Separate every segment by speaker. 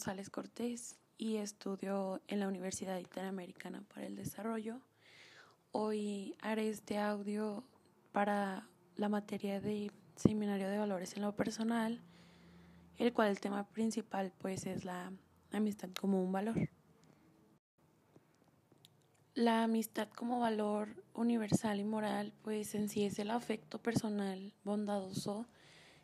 Speaker 1: González Cortés y estudio en la Universidad Interamericana para el Desarrollo. Hoy haré este audio para la materia de Seminario de Valores en lo Personal, el cual el tema principal pues es la amistad como un valor. La amistad como valor universal y moral pues en sí es el afecto personal bondadoso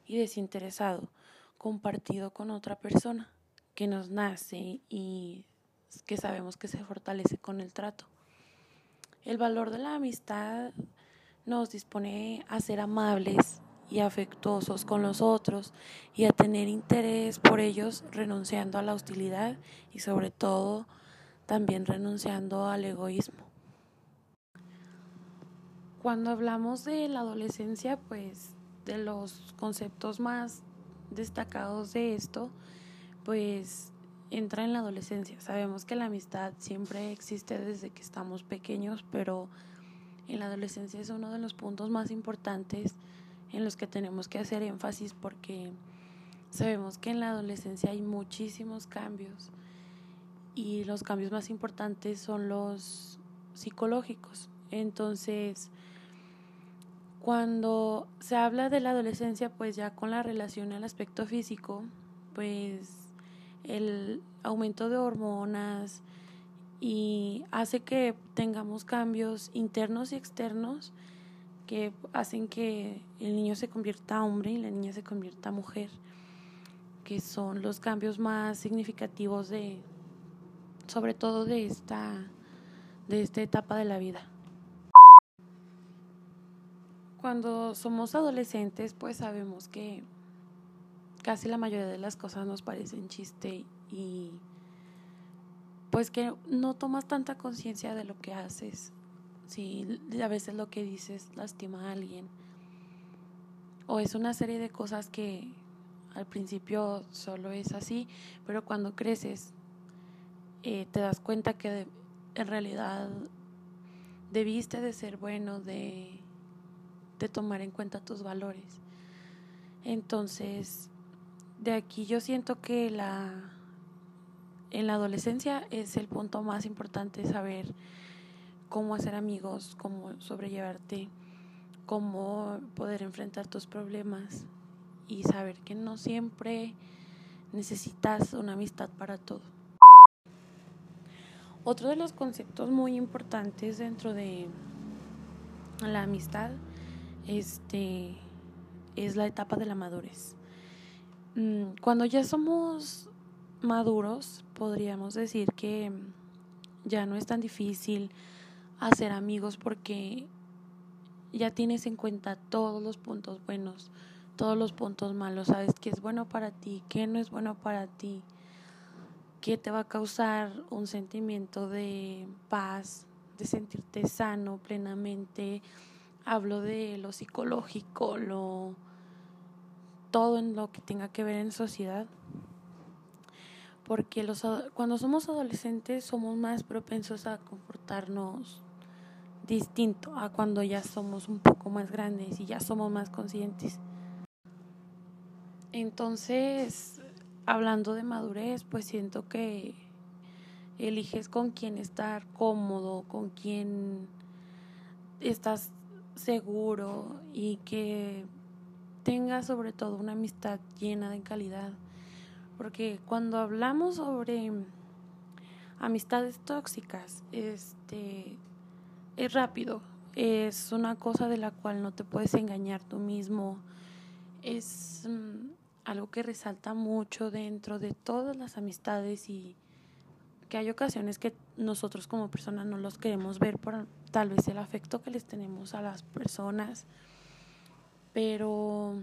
Speaker 1: y desinteresado compartido con otra persona que nos nace y que sabemos que se fortalece con el trato. El valor de la amistad nos dispone a ser amables y afectuosos con los otros y a tener interés por ellos renunciando a la hostilidad y sobre todo también renunciando al egoísmo. Cuando hablamos de la adolescencia, pues de los conceptos más destacados de esto, pues entra en la adolescencia. Sabemos que la amistad siempre existe desde que estamos pequeños, pero en la adolescencia es uno de los puntos más importantes en los que tenemos que hacer énfasis porque sabemos que en la adolescencia hay muchísimos cambios y los cambios más importantes son los psicológicos. Entonces, cuando se habla de la adolescencia, pues ya con la relación al aspecto físico, pues el aumento de hormonas y hace que tengamos cambios internos y externos que hacen que el niño se convierta hombre y la niña se convierta mujer, que son los cambios más significativos de sobre todo de esta de esta etapa de la vida. Cuando somos adolescentes, pues sabemos que casi la mayoría de las cosas nos parecen chiste y pues que no tomas tanta conciencia de lo que haces. Si a veces lo que dices lastima a alguien. O es una serie de cosas que al principio solo es así, pero cuando creces eh, te das cuenta que en realidad debiste de ser bueno, de de tomar en cuenta tus valores. Entonces, de aquí yo siento que la en la adolescencia es el punto más importante saber cómo hacer amigos, cómo sobrellevarte, cómo poder enfrentar tus problemas y saber que no siempre necesitas una amistad para todo. Otro de los conceptos muy importantes dentro de la amistad este, es la etapa de la madurez. Mm, cuando ya somos maduros, podríamos decir que ya no es tan difícil hacer amigos porque ya tienes en cuenta todos los puntos buenos, todos los puntos malos, sabes qué es bueno para ti, qué no es bueno para ti, qué te va a causar un sentimiento de paz, de sentirte sano plenamente, hablo de lo psicológico, lo todo en lo que tenga que ver en sociedad. Porque los, cuando somos adolescentes somos más propensos a comportarnos distinto a cuando ya somos un poco más grandes y ya somos más conscientes. Entonces, hablando de madurez, pues siento que eliges con quién estar cómodo, con quién estás seguro y que tenga sobre todo una amistad llena de calidad. Porque cuando hablamos sobre amistades tóxicas, este es rápido, es una cosa de la cual no te puedes engañar tú mismo. Es mm, algo que resalta mucho dentro de todas las amistades y que hay ocasiones que nosotros como personas no los queremos ver por tal vez el afecto que les tenemos a las personas, pero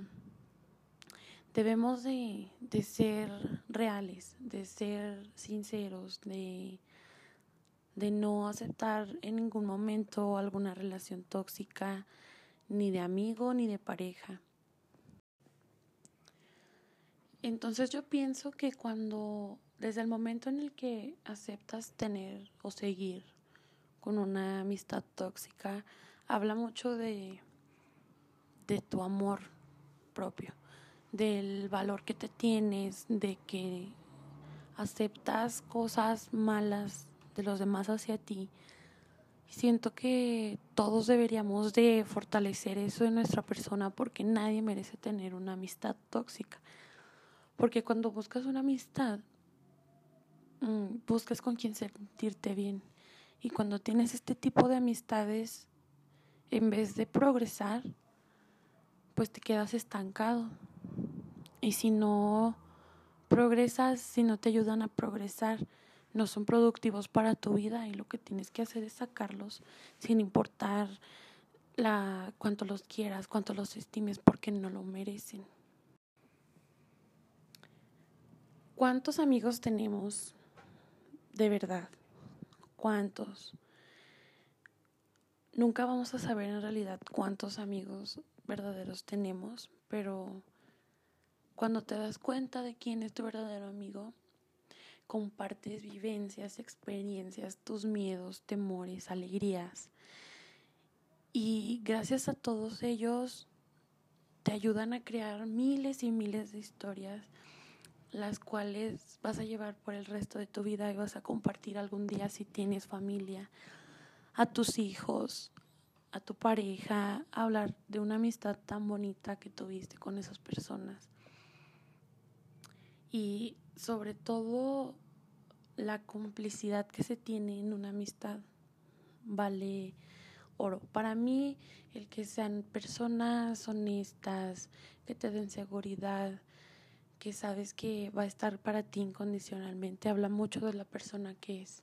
Speaker 1: debemos de, de ser reales, de ser sinceros, de, de no aceptar en ningún momento alguna relación tóxica, ni de amigo ni de pareja. Entonces yo pienso que cuando desde el momento en el que aceptas tener o seguir con una amistad tóxica, habla mucho de, de tu amor propio, del valor que te tienes, de que aceptas cosas malas de los demás hacia ti. Siento que todos deberíamos de fortalecer eso en nuestra persona porque nadie merece tener una amistad tóxica. Porque cuando buscas una amistad, mm, buscas con quien sentirte bien. Y cuando tienes este tipo de amistades, en vez de progresar, pues te quedas estancado. Y si no progresas, si no te ayudan a progresar, no son productivos para tu vida y lo que tienes que hacer es sacarlos sin importar la cuánto los quieras, cuánto los estimes porque no lo merecen. ¿Cuántos amigos tenemos de verdad? ¿Cuántos? Nunca vamos a saber en realidad cuántos amigos verdaderos tenemos, pero cuando te das cuenta de quién es tu verdadero amigo, compartes vivencias, experiencias, tus miedos, temores, alegrías. Y gracias a todos ellos te ayudan a crear miles y miles de historias las cuales vas a llevar por el resto de tu vida y vas a compartir algún día si tienes familia, a tus hijos, a tu pareja, hablar de una amistad tan bonita que tuviste con esas personas. Y sobre todo la complicidad que se tiene en una amistad vale oro. Para mí, el que sean personas honestas, que te den seguridad, que sabes que va a estar para ti incondicionalmente. Habla mucho de la persona que es.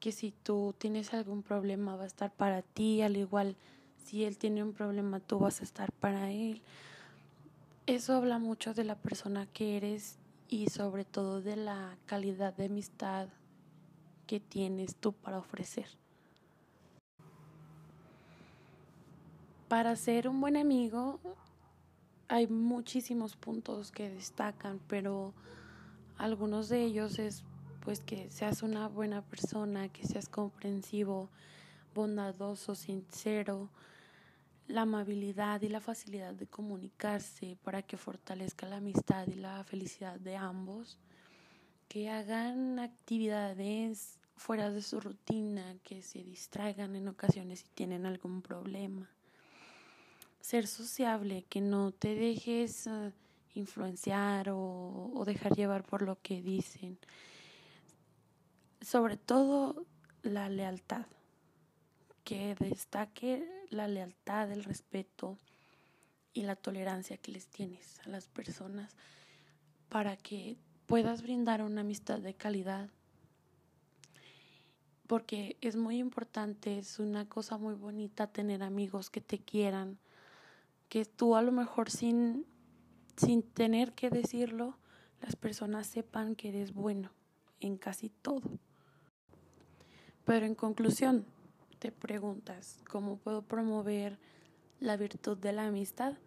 Speaker 1: Que si tú tienes algún problema va a estar para ti, al igual si él tiene un problema tú vas a estar para él. Eso habla mucho de la persona que eres y sobre todo de la calidad de amistad que tienes tú para ofrecer. Para ser un buen amigo hay muchísimos puntos que destacan, pero algunos de ellos es pues que seas una buena persona, que seas comprensivo, bondadoso, sincero, la amabilidad y la facilidad de comunicarse para que fortalezca la amistad y la felicidad de ambos, que hagan actividades fuera de su rutina, que se distraigan en ocasiones si tienen algún problema ser sociable, que no te dejes eh, influenciar o, dejar llevar por lo que dicen. Sobre todo la lealtad, que destaque la lealtad, el respeto y la tolerancia que les tienes a las personas para que puedas brindar una amistad de calidad. Porque es muy importante, es una cosa muy bonita tener amigos que te quieran, que tú a lo mejor sin, sin tener que decirlo, las personas sepan que eres bueno en casi todo. Pero en conclusión, te preguntas, ¿cómo puedo promover la virtud de la amistad?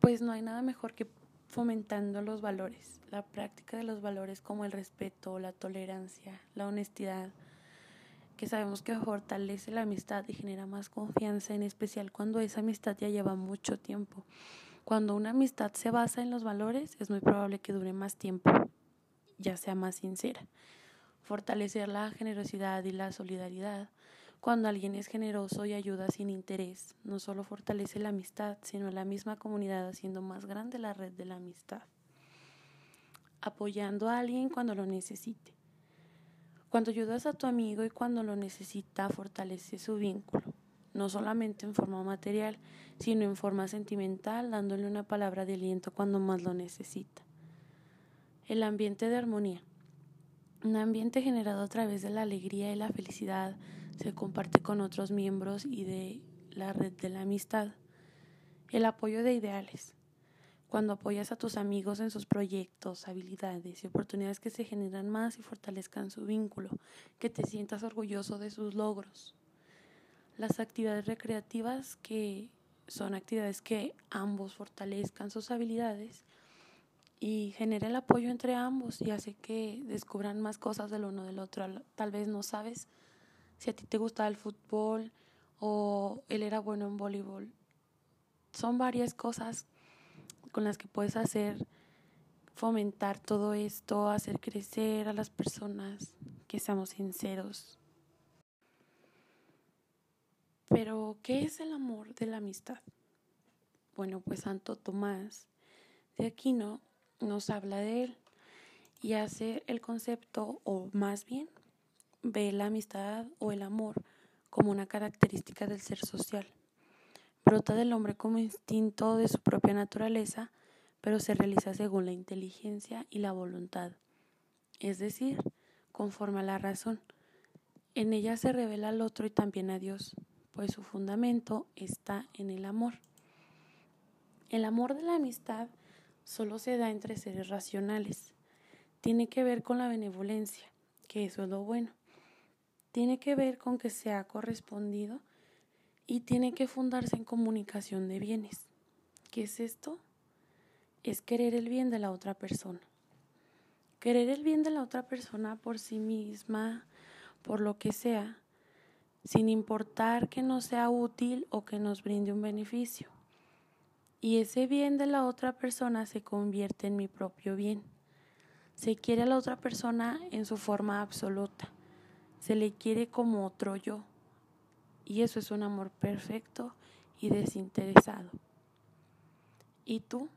Speaker 1: Pues no hay nada mejor que fomentando los valores, la práctica de los valores como el respeto, la tolerancia, la honestidad, que sabemos que fortalece la amistad y genera más confianza, en especial cuando esa amistad ya lleva mucho tiempo. Cuando una amistad se basa en los valores, es muy probable que dure más tiempo, ya sea más sincera. Fortalecer la generosidad y la solidaridad. Cuando alguien es generoso y ayuda sin interés, no solo fortalece la amistad, sino la misma comunidad haciendo más grande la red de la amistad. Apoyando a alguien cuando lo necesite cuando ayudas a tu amigo y cuando lo necesita, fortalece su vínculo, no solamente en forma material, sino en forma sentimental, dándole una palabra de aliento cuando más lo necesita. El ambiente de armonía. Un ambiente generado a través de la alegría y la felicidad se comparte con otros miembros y de la red de la amistad. El apoyo de ideales cuando apoyas a tus amigos en sus proyectos, habilidades y oportunidades que se generan más y fortalezcan su vínculo, que te sientas orgulloso de sus logros. Las actividades recreativas que son actividades que ambos fortalezcan sus habilidades y genera el apoyo entre ambos y hace que descubran más cosas del uno del otro. Tal vez no sabes si a ti te gusta el fútbol o él era bueno en voleibol. Son varias cosas con las que puedes hacer fomentar todo esto, hacer crecer a las personas, que seamos sinceros. Pero, ¿qué es el amor de la amistad? Bueno, pues Santo Tomás de Aquino nos habla de él y hace el concepto, o más bien, ve la amistad o el amor como una característica del ser social. Brota del hombre como instinto de su propia naturaleza, pero se realiza según la inteligencia y la voluntad, es decir, conforme a la razón. En ella se revela al otro y también a Dios, pues su fundamento está en el amor. El amor de la amistad solo se da entre seres racionales. Tiene que ver con la benevolencia, que eso es lo bueno. Tiene que ver con que se ha correspondido y tiene que fundarse en comunicación de bienes. ¿Qué es esto? Es querer el bien de la otra persona. Querer el bien de la otra persona por sí misma, por lo que sea, sin importar que no sea útil o que nos brinde un beneficio. Y ese bien de la otra persona se convierte en mi propio bien. Se quiere a la otra persona en su forma absoluta. Se le quiere como otro yo. Y eso es un amor perfecto y desinteresado. ¿Y tú?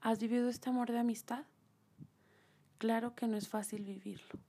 Speaker 1: ¿Has vivido este amor de amistad? Claro que no es fácil vivirlo.